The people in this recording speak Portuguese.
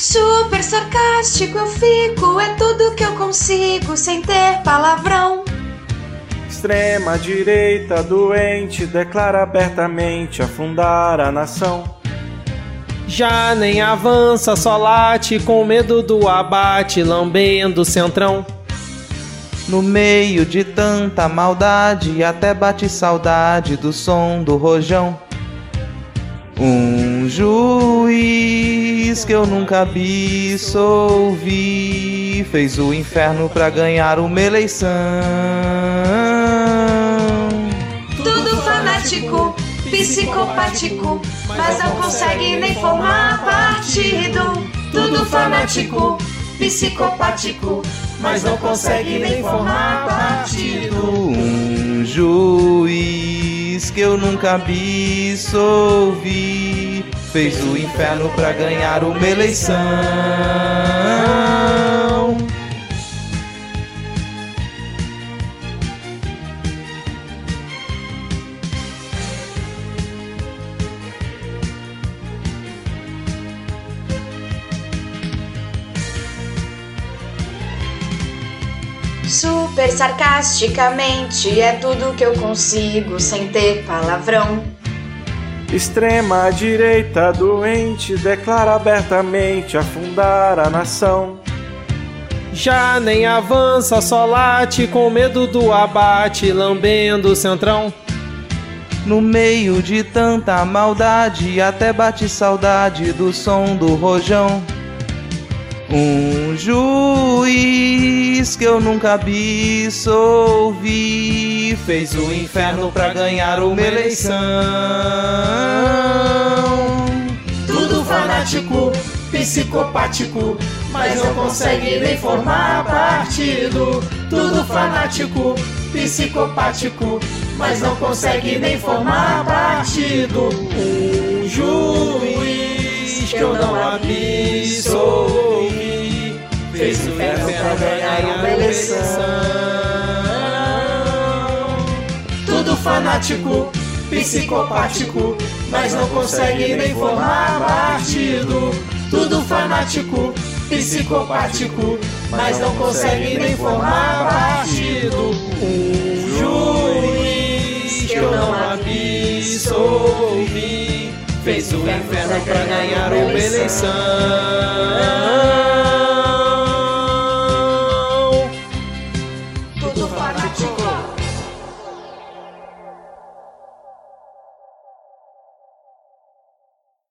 Super sarcástico eu fico, é tudo que eu consigo sem ter palavrão. Extrema direita doente declara abertamente afundar a nação. Já nem avança, só late com medo do abate, lambendo o centrão. No meio de tanta maldade, até bate saudade do som do rojão. Um juiz que eu nunca vi, ouvi, fez o inferno pra ganhar uma eleição. Tudo fanático, psicopático, mas não consegue nem formar partido. Tudo fanático, psicopático, mas não consegue nem formar partido. Um juiz que eu nunca vi, ouvi, fez o inferno pra ganhar uma eleição. Super sarcasticamente é tudo que eu consigo sem ter palavrão. Extrema direita doente declara abertamente afundar a nação. Já nem avança, só late com medo do abate, lambendo o centrão. No meio de tanta maldade, até bate saudade do som do rojão. Um juiz que eu nunca vi, ouvi, fez o inferno pra ganhar uma eleição. Tudo fanático, psicopático, mas não consegue nem formar partido. Tudo fanático, psicopático, mas não consegue nem formar partido. Um juiz que eu não absolvi, fez o inferno pra ganhar uma eleição. Tudo fanático, psicopático, mas não consegue nem formar partido. Tudo fanático, psicopático, mas não consegue nem formar partido. Um juiz que eu não absolvi, fez o inferno pra ganhar uma eleição.